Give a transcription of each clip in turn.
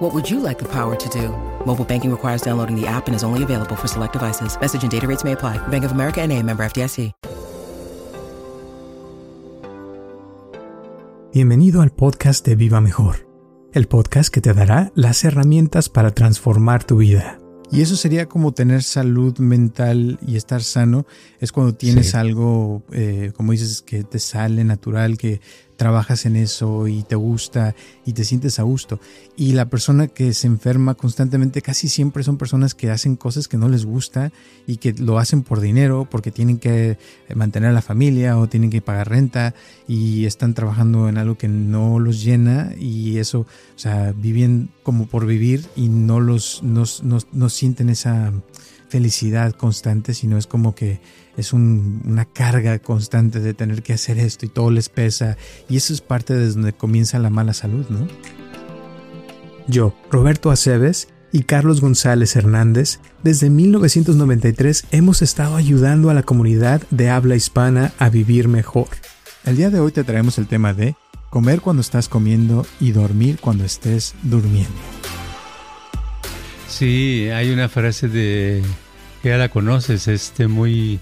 What would you like the power to do? Mobile banking requires downloading the app and is only available for select devices. Message and data rates may apply. Bank of America and a member FDIC. Bienvenido al podcast de Viva Mejor, el podcast que te dará las herramientas para transformar tu vida. Y eso sería como tener salud mental y estar sano. Es cuando tienes Sí. algo, eh, como dices, que te sale natural, que trabajas en eso y te gusta y te sientes a gusto. Y la persona que se enferma constantemente casi siempre son personas que hacen cosas que no les gusta y que lo hacen por dinero, porque tienen que mantener a la familia o tienen que pagar renta y están trabajando en algo que no los llena y eso, o sea, viven como por vivir y no los, no, no- no sienten esa felicidad constante, sino es como que es un- una carga constante de tener que hacer esto y todo les pesa y eso es parte de donde comienza la mala salud, ¿no? Yo, Roberto Aceves y Carlos González Hernández, desde 1993 hemos estado ayudando a la comunidad de habla hispana a vivir mejor. El día de hoy te traemos el tema de comer cuando estás comiendo y dormir cuando estés durmiendo. Sí, hay una frase de que ya la conoces, este muy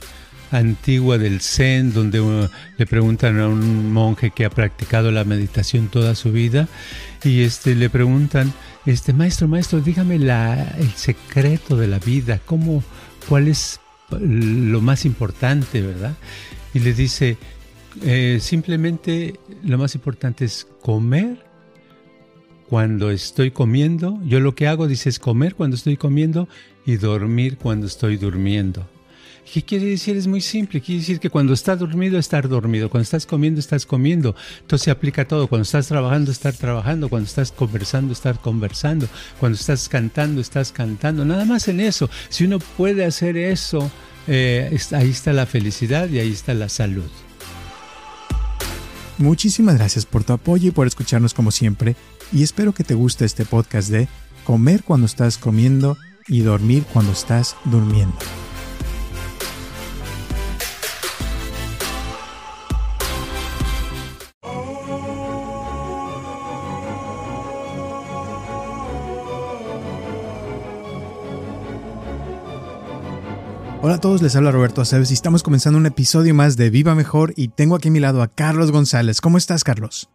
antigua del Zen, donde le preguntan a un monje que ha practicado la meditación toda su vida y este le preguntan, este maestro, maestro, dígame la, el secreto de la vida, cómo, cuál es lo más importante, ¿verdad? Y le dice, eh, simplemente lo más importante es comer cuando estoy comiendo. Yo lo que hago, dice, es comer cuando estoy comiendo y dormir cuando estoy durmiendo. ¿Qué quiere decir? Es muy simple. Quiere decir que cuando estás dormido, estar dormido. Cuando estás comiendo, estás comiendo. Entonces se aplica todo. Cuando estás trabajando, estar trabajando. Cuando estás conversando, estar conversando. Cuando estás cantando, estás cantando. Nada más en eso. Si uno puede hacer eso, eh, ahí está la felicidad y ahí está la salud. Muchísimas gracias por tu apoyo y por escucharnos como siempre y espero que te guste este podcast de comer cuando estás comiendo y dormir cuando estás durmiendo. Hola a todos, les habla Roberto Aceves y estamos comenzando un episodio más de Viva Mejor y tengo aquí a mi lado a Carlos González. ¿Cómo estás, Carlos?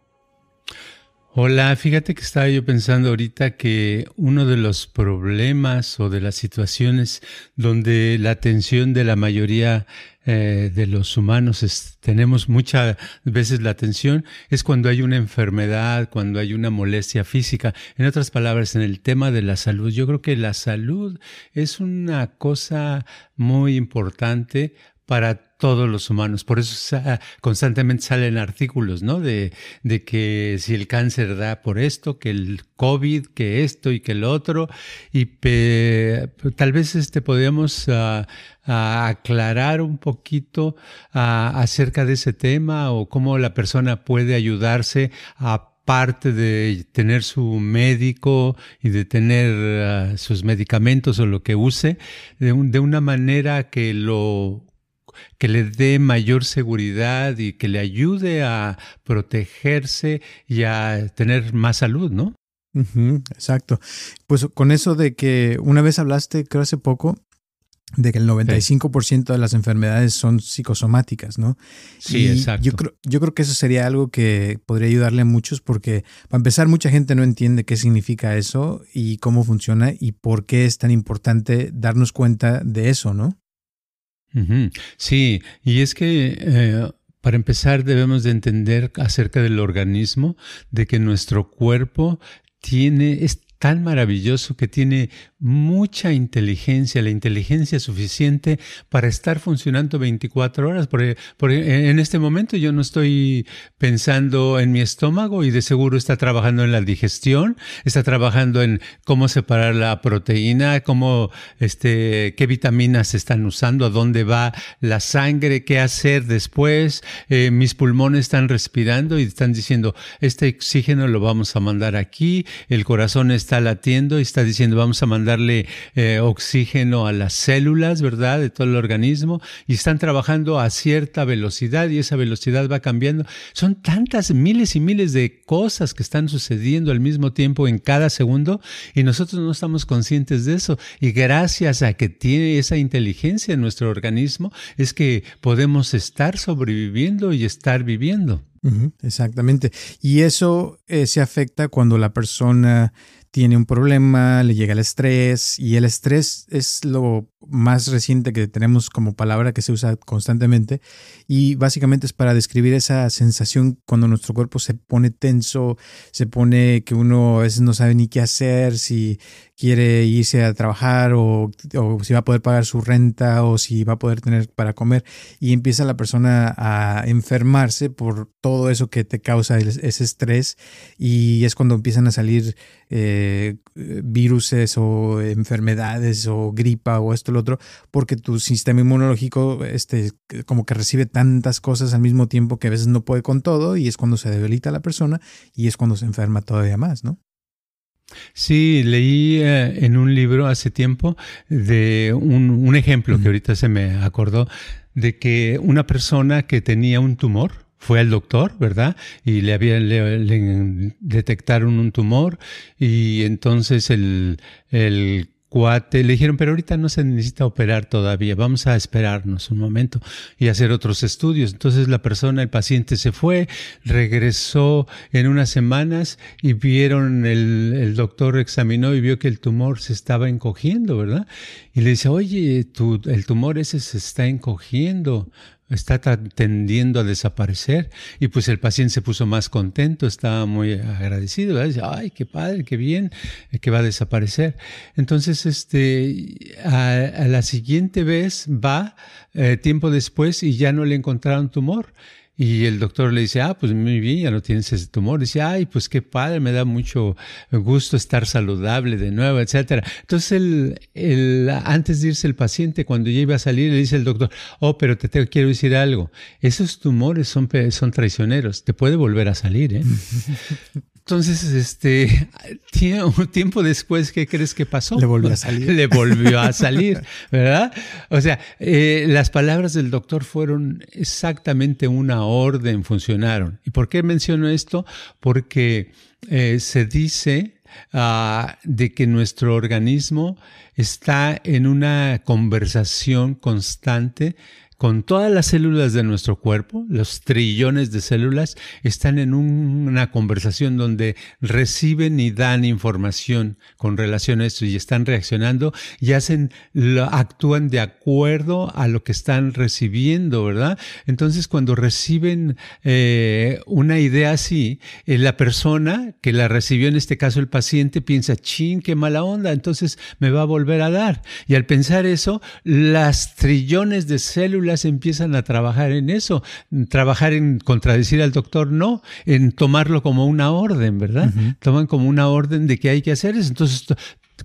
Hola, fíjate que estaba yo pensando ahorita que uno de los problemas o de las situaciones donde la atención de la mayoría eh, de los humanos tenemos muchas veces la atención es cuando hay una enfermedad, cuando hay una molestia física. En otras palabras, en el tema de la salud, yo creo que la salud es una cosa muy importante para todos los humanos. Por eso constantemente salen artículos, ¿no? De, que si el cáncer da por esto, que el COVID, que esto y que el otro. Y tal vez este podríamos ah, ah, aclarar un poquito ah, acerca de ese tema o cómo la persona puede ayudarse a parte de tener su médico y de tener ah, sus medicamentos o lo que use de una manera que lo que le dé mayor seguridad y que le ayude a protegerse y a tener más salud, ¿no? Exacto. Pues con eso de que una vez hablaste, creo hace poco, de que el 95% de las enfermedades son psicosomáticas, ¿no? Sí, Y exacto. Yo creo, yo creo que eso sería algo que podría ayudarle a muchos porque, para empezar, mucha gente no entiende qué significa eso y cómo funciona y por qué es tan importante darnos cuenta de eso, ¿no? Sí, y es que eh, para empezar debemos de entender acerca del organismo, de que nuestro cuerpo tiene, es tan maravilloso que tiene mucha inteligencia, la inteligencia suficiente para estar funcionando 24 horas. Porque, en este momento yo no estoy pensando en mi estómago y de seguro está trabajando en la digestión, está trabajando en cómo separar la proteína, cómo, este, qué vitaminas se están usando, a dónde va la sangre, qué hacer después. Eh, mis pulmones están respirando y están diciendo, este oxígeno lo vamos a mandar aquí, el corazón está latiendo y está diciendo, vamos a mandar darle eh, oxígeno a las células, ¿verdad? De todo el organismo y están trabajando a cierta velocidad y esa velocidad va cambiando. Son tantas miles y miles de cosas que están sucediendo al mismo tiempo en cada segundo y nosotros no estamos conscientes de eso. Y gracias a que tiene esa inteligencia en nuestro organismo es que podemos estar sobreviviendo y estar viviendo. exactamente. Y eso eh, se afecta cuando la persona tiene un problema, le llega el estrés y el estrés es lo más reciente que tenemos como palabra que se usa constantemente y básicamente es para describir esa sensación cuando nuestro cuerpo se pone tenso, se pone que uno a veces no sabe ni qué hacer, si quiere irse a trabajar o, si va a poder pagar su renta o si va a poder tener para comer y empieza la persona a enfermarse por todo eso que te causa ese estrés y es cuando empiezan a salir eh, viruses o enfermedades o gripa o esto otro, porque tu sistema inmunológico este, como que recibe tantas cosas al mismo tiempo que a veces no puede con todo y es cuando se debilita la persona y es cuando se enferma todavía más, ¿no? Sí, leí eh, en un libro hace tiempo de un, ejemplo que ahorita se me acordó de que una persona que tenía un tumor, fue al doctor, ¿verdad? Y le habían le, detectaron un tumor y entonces el, el le dijeron, pero ahorita no se necesita operar todavía, vamos a esperarnos un momento y hacer otros estudios. Entonces la persona, el paciente se fue, regresó en unas semanas y vieron, el, el doctor examinó y vio que el tumor se estaba encogiendo, ¿verdad? Y le dice, oye, tu, el tumor ese se está encogiendo, está tendiendo a desaparecer. Y pues el paciente se puso más contento, estaba muy agradecido, ay, qué padre, qué bien, eh, que va a desaparecer. Entonces, este, a, la siguiente vez va, eh, tiempo después, y ya no le encontraron tumor. Y el doctor le dice, ah, pues muy bien, ya no tienes ese tumor. dice, ay, pues qué padre, me da mucho gusto estar saludable de nuevo, etcétera. Entonces, el, el, antes de irse el paciente, cuando ya iba a salir, le dice el doctor, oh, pero te, te quiero decir algo. Esos tumores son, son traicioneros, te puede volver a salir, ¿eh? Entonces, este, tiempo después, ¿qué crees que pasó? Le volvió a salir. Le volvió a salir, ¿verdad? O sea, eh, las palabras del doctor fueron exactamente una orden, funcionaron. ¿Y por qué menciono esto? Porque eh, se dice ah, de que nuestro organismo está en una conversación constante con todas las células de nuestro cuerpo, los trillones de células, están en una conversación donde reciben y dan información con relación a esto y están reaccionando y hacen, actúan de acuerdo a lo que están recibiendo, ¿verdad? Entonces, cuando reciben eh, una idea así, eh, la persona que la recibió, en este caso el paciente, piensa, chin, qué mala onda, entonces me va a volver a dar. Y al pensar eso, las trillones de células empiezan a trabajar en eso, trabajar en contradecir al doctor, no, en tomarlo como una orden, ¿verdad? Toman como una orden de que hay que hacer eso. Entonces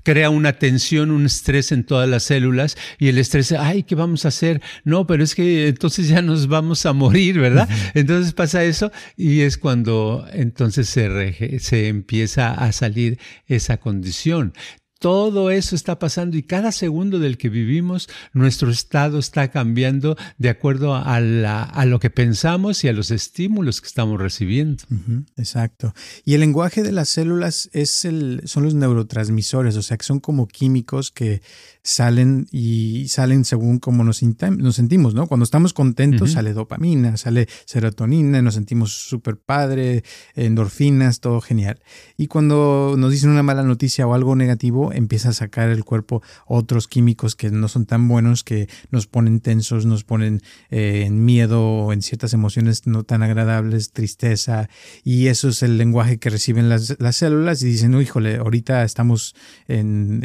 crea una tensión, un estrés en todas las células y el estrés, ay, ¿qué vamos a hacer? No, pero es que entonces ya nos vamos a morir, ¿verdad? Entonces pasa eso y es cuando entonces se, se empieza a salir esa condición. Todo eso está pasando y cada segundo del que vivimos, nuestro estado está cambiando de acuerdo a, lo que pensamos y a los estímulos que estamos recibiendo. exacto. Y el lenguaje de las células es el, son los neurotransmisores, o sea, que son como químicos que salen y salen según como nos, nos sentimos, ¿no? Cuando estamos contentos sale dopamina, sale serotonina, nos sentimos súper padre, endorfinas, todo genial. Y cuando nos dicen una mala noticia o algo negativo, empieza a sacar el cuerpo otros químicos que no son tan buenos, que nos ponen tensos, nos ponen eh, en miedo, en ciertas emociones no tan agradables, tristeza, y eso es el lenguaje que reciben las, células y dicen, híjole, ahorita estamos en,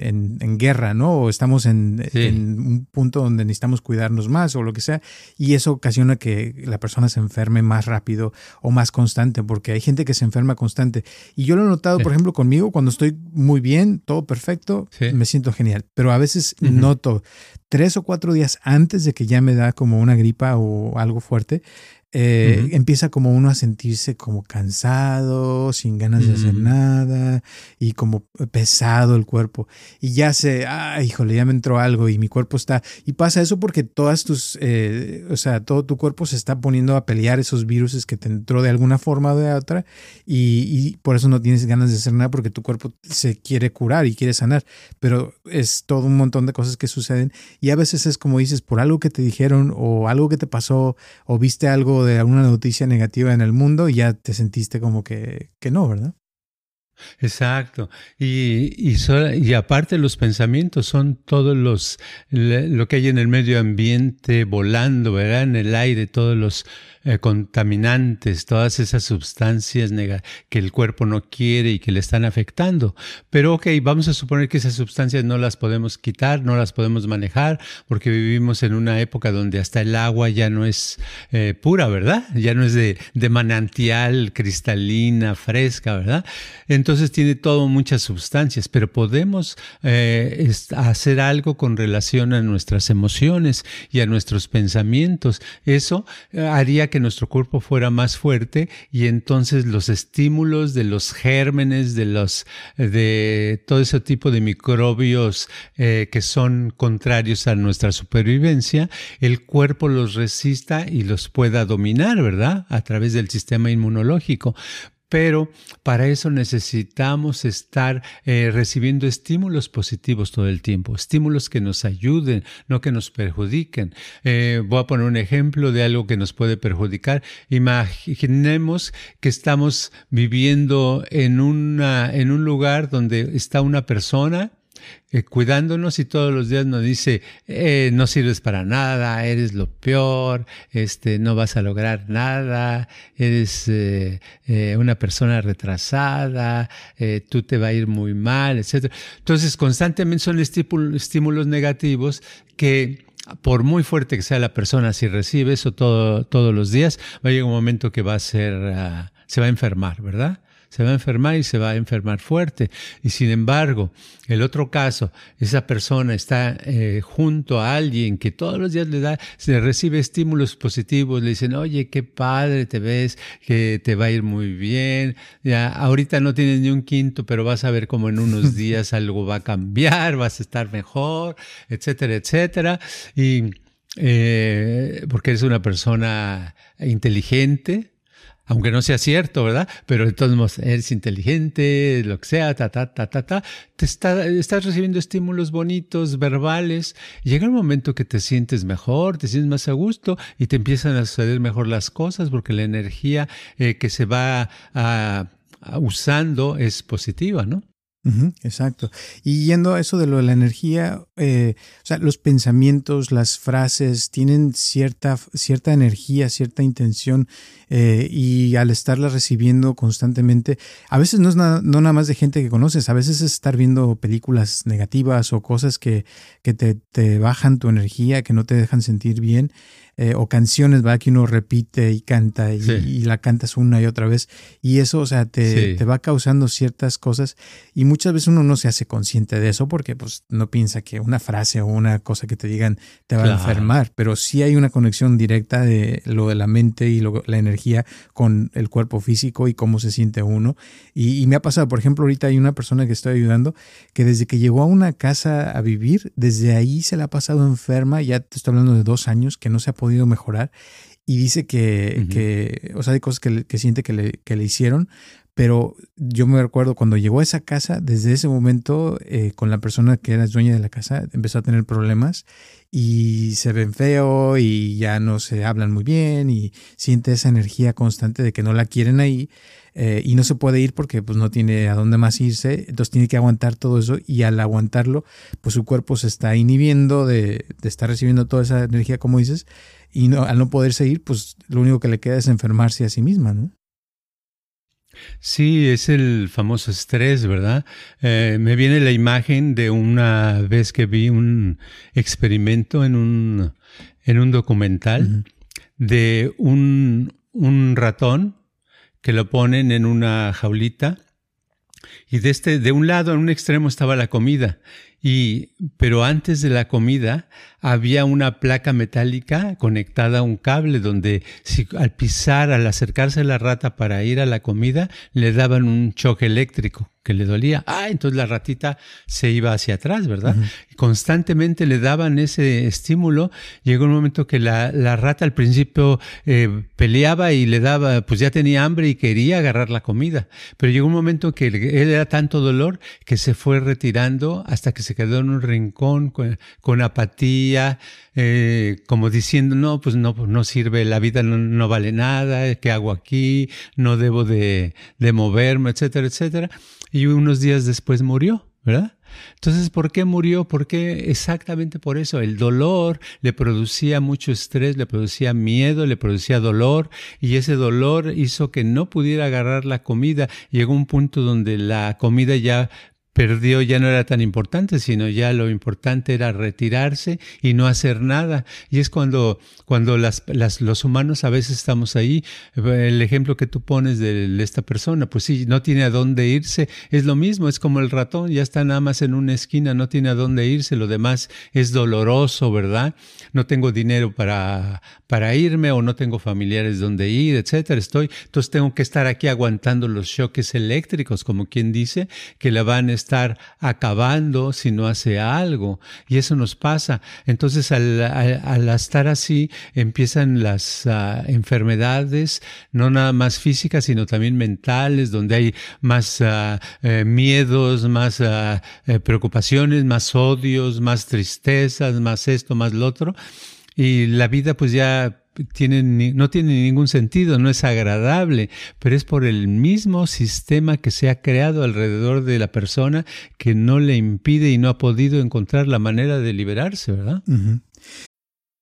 guerra, ¿no? O estamos en, en, un punto donde necesitamos cuidarnos más o lo que sea, y eso ocasiona que la persona se enferme más rápido o más constante, porque hay gente que se enferma constante. Y yo lo he notado, por ejemplo, conmigo, cuando estoy muy bien, todo perfecto, me siento genial, pero a veces noto tres o cuatro días antes de que ya me da como una gripa o algo fuerte, eh, empieza como uno a sentirse como cansado, sin ganas de hacer mm. nada y como pesado el cuerpo. Y ya se, ah, híjole, ya me entró algo y mi cuerpo está. Y pasa eso porque todas tus, eh, o sea, todo tu cuerpo se está poniendo a pelear esos virus que te entró de alguna forma o de otra y, y por eso no tienes ganas de hacer nada porque tu cuerpo se quiere curar y quiere sanar. Pero es todo un montón de cosas que suceden y a veces es como dices, por algo que te dijeron o algo que te pasó o viste algo de alguna noticia negativa en el mundo y ya te sentiste como que, que no, ¿verdad? Exacto. Y, y, aparte los pensamientos son todos los, lo que hay en el medio ambiente volando, ¿verdad? En el aire, todos los eh, contaminantes, todas esas sustancias que el cuerpo no quiere y que le están afectando. Pero ok, vamos a suponer que esas sustancias no las podemos quitar, no las podemos manejar, porque vivimos en una época donde hasta el agua ya no es eh, pura, ¿verdad? Ya no es de, de manantial, cristalina, fresca, ¿verdad? Entonces tiene todo muchas sustancias, pero podemos eh, hacer algo con relación a nuestras emociones y a nuestros pensamientos. Eso haría que que nuestro cuerpo fuera más fuerte y entonces los estímulos de los gérmenes, de los de todo ese tipo de microbios eh, que son contrarios a nuestra supervivencia, el cuerpo los resista y los pueda dominar, ¿verdad? A través del sistema inmunológico pero para eso necesitamos estar eh, recibiendo estímulos positivos todo el tiempo, estímulos que nos ayuden, no que nos perjudiquen. Eh, voy a poner un ejemplo de algo que nos puede perjudicar. Imaginemos que estamos viviendo en, un lugar donde está una persona eh, cuidándonos y todos los días nos dice, eh, no sirves para nada, eres lo peor, este, no vas a lograr nada, eres eh, una persona retrasada, tú te va a ir muy mal, etc. Entonces, constantemente son estímulos negativos que por muy fuerte que sea la persona, si recibe eso todo, todos los días, va a llegar un momento que va a ser, ah, se va a enfermar, ¿verdad? Se va a enfermar y se va a enfermar fuerte. Y sin embargo, el otro caso, esa persona está eh, junto a alguien que todos los días le da, se recibe estímulos positivos, le dicen, oye, qué padre te ves, que te va a ir muy bien, ya ahorita no tienes ni un quinto, pero vas a ver cómo en unos días algo va a cambiar, vas a estar mejor, etcétera, etcétera. Y eh, porque eres una persona inteligente, aunque no sea cierto, ¿verdad? Pero de todos modos, eres inteligente, lo que sea, ta, ta, ta, ta, ta, te está, estás recibiendo estímulos bonitos, verbales, llega un momento que te sientes mejor, te sientes más a gusto y te empiezan a suceder mejor las cosas porque la energía eh, que se va usando es positiva, ¿no? Exacto. Y yendo a eso de lo de la energía, eh, o sea, los pensamientos, las frases tienen cierta, cierta energía, cierta intención eh, y al estarlas recibiendo constantemente, a veces no es no nada más de gente que conoces, a veces es estar viendo películas negativas o cosas que, que te, te bajan tu energía, que no te dejan sentir bien. Eh, o canciones, va Que uno repite y canta y, la cantas una y otra vez. Y eso, o sea, te, te, va causando ciertas cosas. Y muchas veces uno no se hace consciente de eso porque pues no piensa que una frase o una cosa que te digan te va a enfermar, pero sí hay una conexión directa de lo de la mente y la energía con el cuerpo físico y cómo se siente uno. Y, y me ha pasado, por ejemplo, ahorita hay una persona que estoy ayudando que desde que llegó a una casa a vivir, desde ahí se la ha pasado enferma, ya te estoy hablando de dos años, que no se ha podido mejorar. Y dice que, que o sea, hay cosas que, que siente que le, que le hicieron, pero yo me recuerdo cuando llegó a esa casa, desde ese momento, eh, con la persona que era dueña de la casa, empezó a tener problemas y se ven feo y ya no se hablan muy bien y siente esa energía constante de que no la quieren ahí eh, y no se puede ir porque pues no tiene a dónde más irse, entonces tiene que aguantar todo eso y al aguantarlo pues su cuerpo se está inhibiendo de, de estar recibiendo toda esa energía como dices y no, al no poder seguir pues lo único que le queda es enfermarse a sí misma, ¿no? Sí, es el famoso estrés, ¿verdad? Eh, me viene la imagen de una vez que vi un experimento en un, en un documental de un, un ratón que lo ponen en una jaulita y de este, de un lado, en un extremo estaba la comida y, pero antes de la comida había una placa metálica conectada a un cable donde si al pisar, al acercarse a la rata para ir a la comida, le daban un choque eléctrico que le dolía. Ah, entonces la ratita se iba hacia atrás, ¿verdad? Constantemente le daban ese estímulo. Llegó un momento que la, la rata al principio eh, peleaba y le daba, pues ya tenía hambre y quería agarrar la comida. Pero llegó un momento que él era tanto dolor que se fue retirando hasta que se quedó en un rincón con, con apatía, eh, como diciendo, no, pues no, no sirve, la vida no, vale nada, ¿qué hago aquí? No debo de, de moverme, etcétera, etcétera y unos días después murió, ¿verdad? Entonces, ¿por qué murió? Porque exactamente por eso. El dolor le producía mucho estrés, le producía miedo, le producía dolor y ese dolor hizo que no pudiera agarrar la comida. Llegó un punto donde la comida ya perdió ya no era tan importante, sino ya lo importante era retirarse y no hacer nada. Y es cuando, cuando las, los humanos a veces estamos ahí. El ejemplo que tú pones de esta persona, pues sí, no tiene a dónde irse. Es lo mismo, es como el ratón, ya está nada más en una esquina, no tiene a dónde irse. Lo demás es doloroso, ¿verdad? No tengo dinero para, para irme o no tengo familiares donde ir, etcétera. Estoy, entonces tengo que estar aquí aguantando los choques eléctricos, como quien dice, que la van estar acabando si no hace algo. Y eso nos pasa. Entonces, al, al, estar así, empiezan las uh, enfermedades, no nada más físicas, sino también mentales, donde hay más uh, eh, miedos, más uh, preocupaciones, más odios, más tristezas, más esto, más lo otro. Y la vida pues ya tiene, no tiene ningún sentido, no es agradable, pero es por el mismo sistema que se ha creado alrededor de la persona que no le impide y no ha podido encontrar la manera de liberarse, ¿verdad?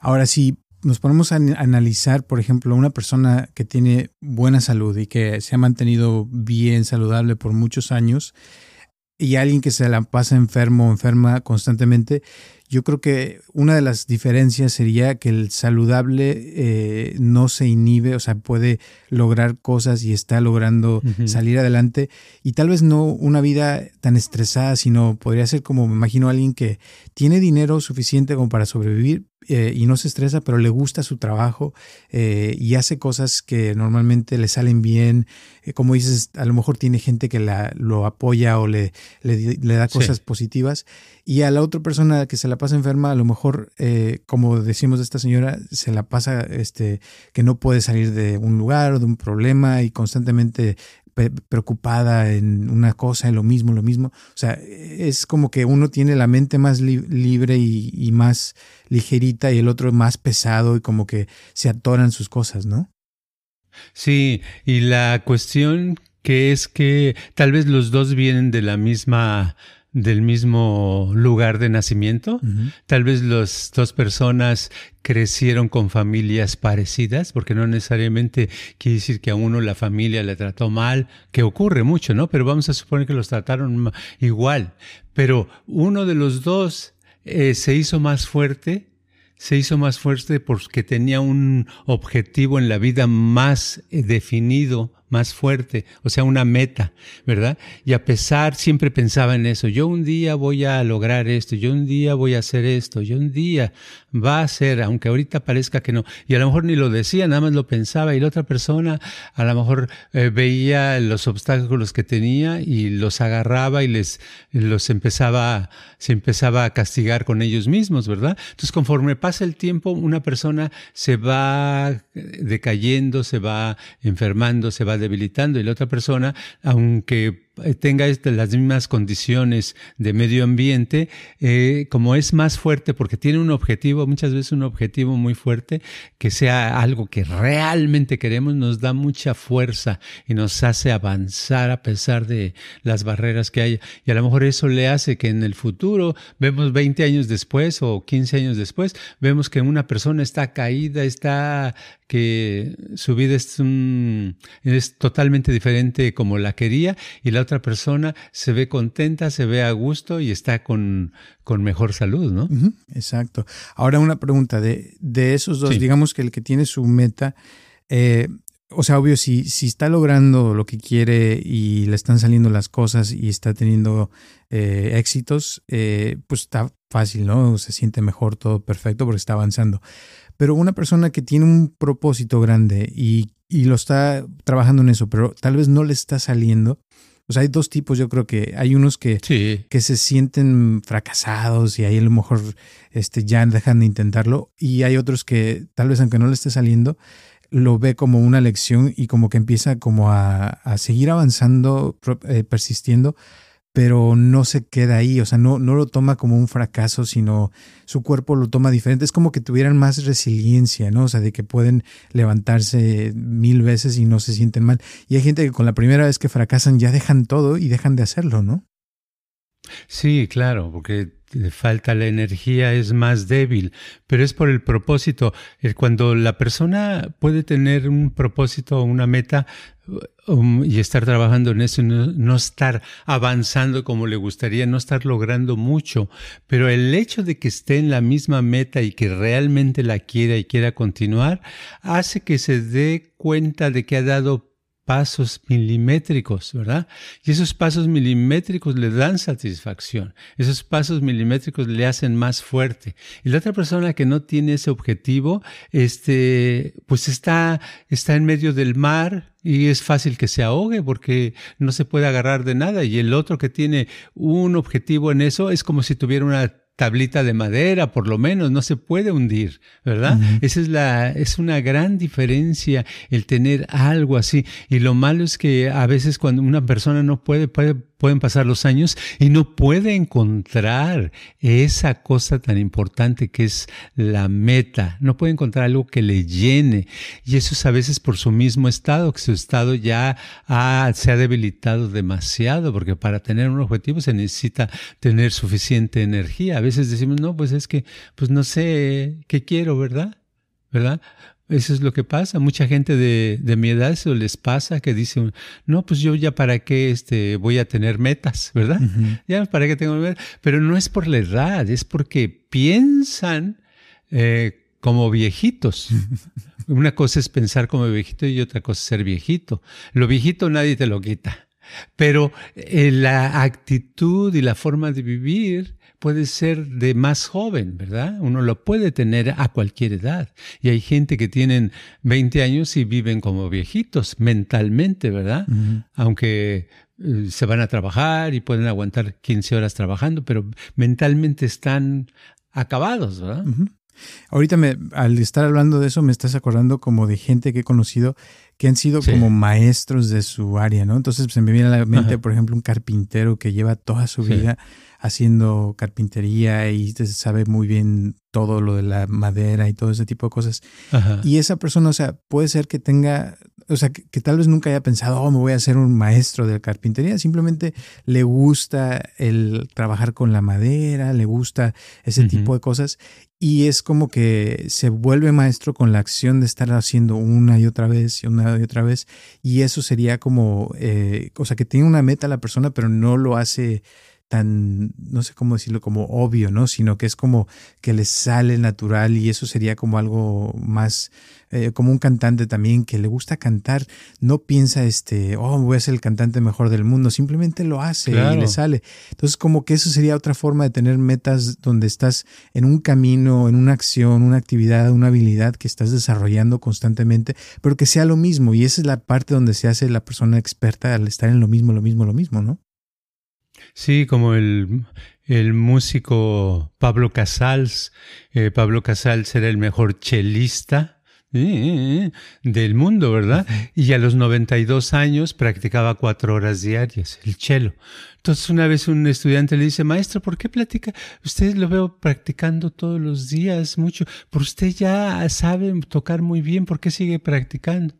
Ahora, si nos ponemos a analizar, por ejemplo, una persona que tiene buena salud y que se ha mantenido bien saludable por muchos años, y alguien que se la pasa enfermo o enferma constantemente, yo creo que una de las diferencias sería que el saludable eh, no se inhibe, o sea, puede lograr cosas y está logrando salir adelante. Y tal vez no una vida tan estresada, sino podría ser como, me imagino, alguien que tiene dinero suficiente como para sobrevivir, eh, y no se estresa, pero le gusta su trabajo eh, y hace cosas que normalmente le salen bien. como dices, a lo mejor tiene gente que la, lo apoya o le, le, da cosas positivas. Y a la otra persona que se la pasa enferma, a lo mejor, eh, como decimos de esta señora, se la pasa este, que no puede salir de un lugar o de un problema y constantemente preocupada en una cosa, en lo mismo, lo mismo. O sea, es como que uno tiene la mente más libre y, y, más ligerita y el otro más pesado y como que se atoran sus cosas, ¿no? Sí, y la cuestión que es que tal vez los dos vienen de la misma del mismo lugar de nacimiento. Tal vez las dos personas crecieron con familias parecidas, porque no necesariamente quiere decir que a uno la familia le trató mal, que ocurre mucho, ¿no? Pero vamos a suponer que los trataron igual. Pero uno de los dos eh, se hizo más fuerte se hizo más fuerte porque tenía un objetivo en la vida más eh, definido, más fuerte, o sea, una meta, ¿verdad? Y a pesar, siempre pensaba en eso, yo un día voy a lograr esto, yo un día voy a hacer esto, yo un día va a ser, aunque ahorita parezca que no, y a lo mejor ni lo decía, nada más lo pensaba, y la otra persona a lo mejor eh, veía los obstáculos que tenía y los agarraba y les los empezaba, se empezaba a castigar con ellos mismos, ¿verdad? Entonces, conforme pasa el tiempo, una persona se va decayendo, se va enfermando, se va debilitando, y la otra persona, aunque tenga este, las mismas condiciones de medio ambiente, eh, como es más fuerte porque tiene un objetivo, muchas veces un objetivo muy fuerte, que sea algo que realmente queremos, nos da mucha fuerza y nos hace avanzar a pesar de las barreras que hay. Y a lo mejor eso le hace que en el futuro, vemos 20 años después o 15 años después, vemos que una persona está caída, está que su vida es, es totalmente diferente como la quería y la otra persona se ve contenta, se ve a gusto y está con, con mejor salud, ¿no? exacto. Ahora una pregunta de, de esos dos, digamos que el que tiene su meta, eh, o sea, obvio, si, si está logrando lo que quiere y le están saliendo las cosas y está teniendo eh, éxitos, eh, pues está fácil, ¿no? Se siente mejor, todo perfecto porque está avanzando. Pero una persona que tiene un propósito grande y, lo está trabajando en eso, pero tal vez no le está saliendo. O sea, hay dos tipos, yo creo que hay unos que, que se sienten fracasados y ahí a lo mejor este, ya dejan de intentarlo y hay otros que tal vez aunque no le esté saliendo, lo ve como una lección y como que empieza como a, a seguir avanzando, eh, persistiendo pero no se queda ahí, o sea, no, no lo toma como un fracaso, sino su cuerpo lo toma diferente. Es como que tuvieran más resiliencia, ¿no? O sea, de que pueden levantarse mil veces y no se sienten mal. Y hay gente que con la primera vez que fracasan ya dejan todo y dejan de hacerlo, ¿no? Sí, claro, porque le falta la energía, es más débil, pero es por el propósito. Cuando la persona puede tener un propósito o una meta, Um, y estar trabajando en eso, no, no, estar avanzando como le gustaría, no estar logrando mucho, pero el hecho de que esté en la misma meta y que realmente la quiera y quiera continuar, hace que se dé cuenta de que ha dado pasos milimétricos, ¿verdad? Y esos pasos milimétricos le dan satisfacción, esos pasos milimétricos le hacen más fuerte. Y la otra persona que no tiene ese objetivo, este, pues está, está en medio del mar y es fácil que se ahogue porque no se puede agarrar de nada. Y el otro que tiene un objetivo en eso es como si tuviera una tablita de madera, por lo menos, no se puede hundir, ¿verdad? Esa es la, es una gran diferencia el tener algo así. Y lo malo es que a veces cuando una persona no puede, puede pueden pasar los años y no puede encontrar esa cosa tan importante que es la meta, no puede encontrar algo que le llene. Y eso es a veces por su mismo estado, que su estado ya se ha debilitado demasiado, porque para tener un objetivo se necesita tener suficiente energía. A veces decimos, no, pues es que, pues no sé qué quiero, ¿verdad? ¿Verdad? Eso es lo que pasa. Mucha gente de, de, mi edad eso les pasa que dicen, no, pues yo ya para qué este, voy a tener metas, ¿verdad? Ya para qué tengo metas. Pero no es por la edad, es porque piensan eh, como viejitos. Una cosa es pensar como viejito y otra cosa es ser viejito. Lo viejito nadie te lo quita. Pero eh, la actitud y la forma de vivir puede ser de más joven, ¿verdad? Uno lo puede tener a cualquier edad. Y hay gente que tienen 20 años y viven como viejitos mentalmente, ¿verdad? Aunque eh, se van a trabajar y pueden aguantar 15 horas trabajando, pero mentalmente están acabados, ¿verdad? Ahorita me, al estar hablando de eso me estás acordando como de gente que he conocido que han sido como maestros de su área, ¿no? Entonces se me viene a la mente, por ejemplo, un carpintero que lleva toda su vida haciendo carpintería y sabe muy bien todo lo de la madera y todo ese tipo de cosas. Y esa persona, o sea, puede ser que tenga, o sea, que, tal vez nunca haya pensado, oh, me voy a ser un maestro de carpintería, simplemente le gusta el trabajar con la madera, le gusta ese tipo de cosas. Y es como que se vuelve maestro con la acción de estar haciendo una y otra vez y una y otra vez. Y eso sería como, eh, o sea, que tiene una meta la persona pero no lo hace tan, no sé cómo decirlo, como obvio, ¿no? Sino que es como que le sale natural y eso sería como algo más, eh, como un cantante también que le gusta cantar, no piensa, este, oh, voy a ser el cantante mejor del mundo, simplemente lo hace y le sale. Entonces, como que eso sería otra forma de tener metas donde estás en un camino, en una acción, una actividad, una habilidad que estás desarrollando constantemente, pero que sea lo mismo. Y esa es la parte donde se hace la persona experta al estar en lo mismo, lo mismo, lo mismo, ¿no? Sí, como el, el músico Pablo Casals. Eh, Pablo Casals era el mejor chelista eh, del mundo, ¿verdad? Y a los 92 años practicaba cuatro horas diarias, el chelo. Entonces una vez un estudiante le dice, maestro, ¿por qué platica? Usted lo veo practicando todos los días mucho, pero usted ya sabe tocar muy bien, ¿por qué sigue practicando?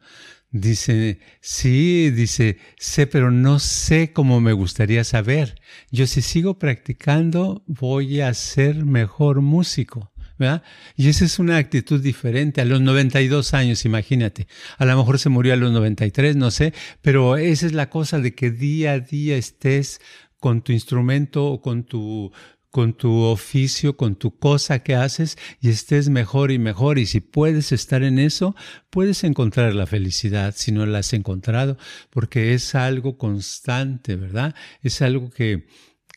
Dice, sí, dice, sé, pero no sé cómo me gustaría saber. Yo si sigo practicando voy a ser mejor músico. ¿verdad? Y esa es una actitud diferente a los 92 años, imagínate. A lo mejor se murió a los 93, no sé, pero esa es la cosa de que día a día estés con tu instrumento o con tu con tu oficio, con tu cosa que haces y estés mejor y mejor. Y si puedes estar en eso, puedes encontrar la felicidad si no la has encontrado, porque es algo constante, ¿verdad? Es algo que,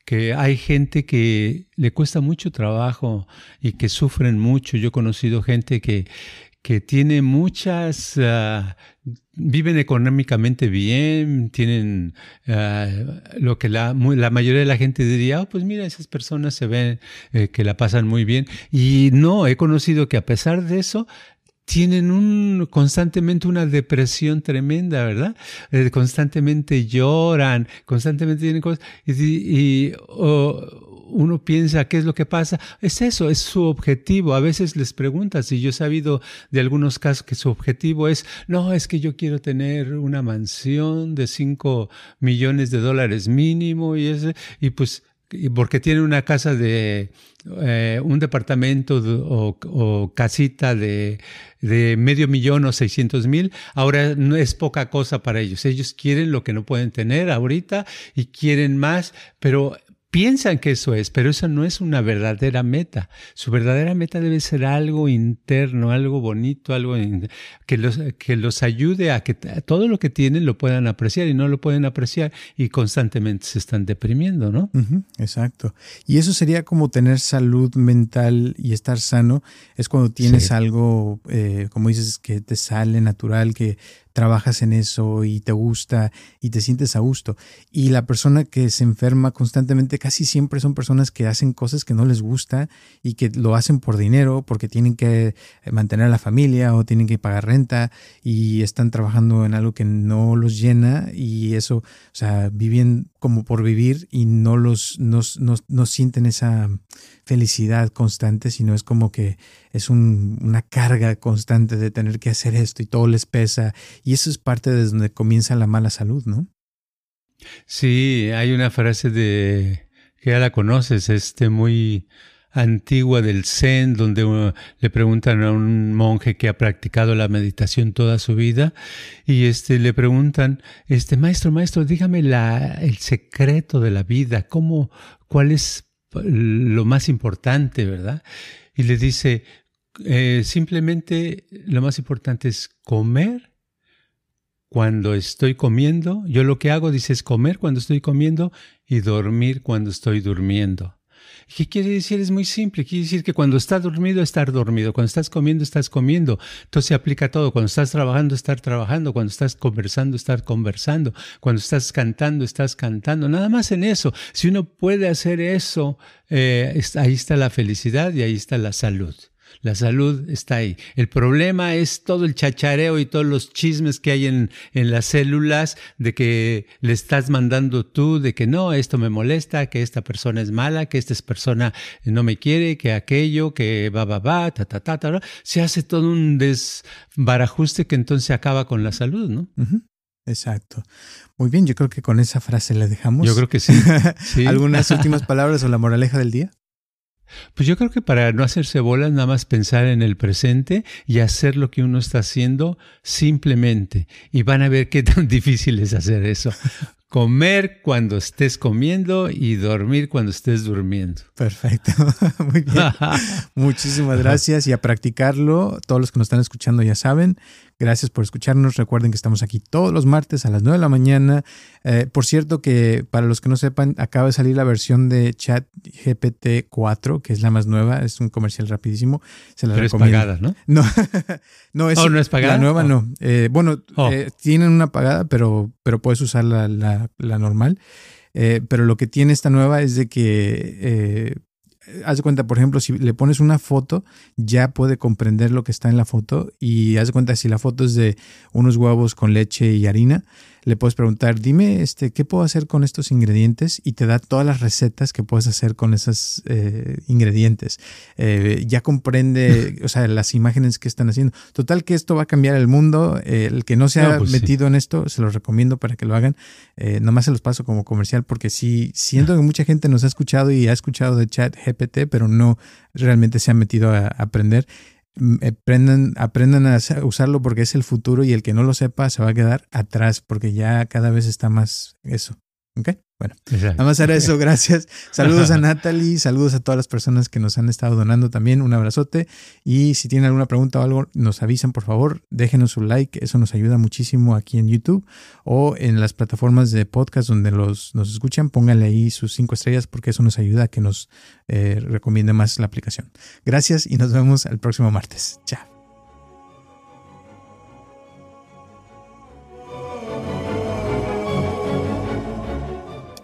que hay gente que le cuesta mucho trabajo y que sufren mucho. Yo he conocido gente que, que tiene muchas, uh, viven económicamente bien, tienen uh, lo que la, la, mayoría de la gente diría, oh, pues mira, esas personas se ven eh, que la pasan muy bien. Y no, he conocido que a pesar de eso, tienen un, constantemente una depresión tremenda, ¿verdad? Eh, constantemente lloran, constantemente tienen cosas, y, y oh, uno piensa qué es lo que pasa, es eso, es su objetivo. A veces les preguntas, y yo he sabido de algunos casos que su objetivo es, no, es que yo quiero tener una mansión de 5 millones de dólares mínimo y, ese, y pues porque tiene una casa de eh, un departamento o, o, casita de, de, medio millón o seiscientos mil, ahora no es poca cosa para ellos. Ellos quieren lo que no pueden tener ahorita y quieren más, pero piensan que eso es, pero eso no es una verdadera meta. Su verdadera meta debe ser algo interno, algo bonito, algo que, los, que los ayude a que todo lo que tienen lo puedan apreciar y no lo pueden apreciar y constantemente se están deprimiendo, ¿no? exacto. Y eso sería como tener salud mental y estar sano, es cuando tienes algo, eh, como dices, que te sale natural, que trabajas en eso y te gusta y te sientes a gusto. Y la persona que se enferma constantemente casi siempre son personas que hacen cosas que no les gusta y que lo hacen por dinero porque tienen que mantener a la familia o tienen que pagar renta y están trabajando en algo que no los llena y eso, o sea, viven como por vivir y no los no, no sienten esa felicidad constante, sino es como que es una carga constante de tener que hacer esto y todo les pesa. Y eso es parte de donde comienza la mala salud, ¿no? Sí, hay una frase de que ya la conoces, este muy antigua del Zen, donde uh, le preguntan a un monje que ha practicado la meditación toda su vida y este le preguntan, este maestro, maestro, dígame el secreto de la vida, cómo, cuál es lo más importante, ¿verdad? Y le dice, eh, simplemente lo más importante es comer cuando estoy comiendo. Yo lo que hago, dice, es comer cuando estoy comiendo y dormir cuando estoy durmiendo. ¿Qué quiere decir? Es muy simple. Quiere decir que cuando estás dormido, estar dormido. Cuando estás comiendo, estás comiendo. Entonces se aplica todo. Cuando estás trabajando, estar trabajando. Cuando estás conversando, estar conversando. Cuando estás cantando, estás cantando. Nada más en eso. Si uno puede hacer eso, eh, ahí está la felicidad y ahí está la salud. La salud está ahí. El problema es todo el chachareo y todos los chismes que hay en, en, las células de que le estás mandando tú, de que no, esto me molesta, que esta persona es mala, que esta persona no me quiere, que aquello, que va, va, va, ta, ta, ta, ta. Se hace todo un desbarajuste que entonces acaba con la salud, ¿no? Exacto. Muy bien, yo creo que con esa frase le dejamos. Yo creo que sí. sí. ¿Algunas últimas palabras o la moraleja del día? Pues yo creo que para no hacerse bolas, nada más pensar en el presente y hacer lo que uno está haciendo simplemente. Y van a ver qué tan difícil es hacer eso. Comer cuando estés comiendo y dormir cuando estés durmiendo. Perfecto, muy bien. Muchísimas gracias y a practicarlo. Todos los que nos están escuchando ya saben. Gracias por escucharnos. Recuerden que estamos aquí todos los martes a las 9 de la mañana. Eh, por cierto que para los que no sepan, acaba de salir la versión de Chat GPT 4, que es la más nueva. Es un comercial rapidísimo. Se la Pero es pagada, ¿no? No, no, es, oh, no es pagada. La nueva no. Eh, bueno, oh. eh, tienen una pagada, pero, pero puedes usar la, la, normal. pero lo que tiene esta nueva es de que haz de cuenta, por ejemplo, si le pones una foto, ya puede comprender lo que está en la foto y haz de cuenta si la foto es de unos huevos con leche y harina, le puedes preguntar, dime, este, ¿qué puedo hacer con estos ingredientes? Y te da todas las recetas que puedes hacer con esos eh, ingredientes. Eh, ya comprende, o sea, las imágenes que están haciendo. Total que esto va a cambiar el mundo. el que no se ha pues metido en esto, se los recomiendo para que lo hagan. Eh, nomás se los paso como comercial porque sí, siento que mucha gente nos ha escuchado y ha escuchado de chat GPT, pero no realmente se ha metido a aprender. Aprendan, aprendan a usarlo porque es el futuro y el que no lo sepa se va a quedar atrás porque ya cada vez está más eso. ¿Ok? Bueno, vamos a hacer eso, gracias. Saludos a Natalie, saludos a todas las personas que nos han estado donando también, un abrazote. Y si tienen alguna pregunta o algo, nos avisan por favor, déjenos su like, eso nos ayuda muchísimo aquí en YouTube o en las plataformas de podcast donde los, nos escuchan, pónganle ahí sus cinco estrellas porque eso nos ayuda a que nos eh, recomiende más la aplicación. Gracias y nos vemos el próximo martes. Chao.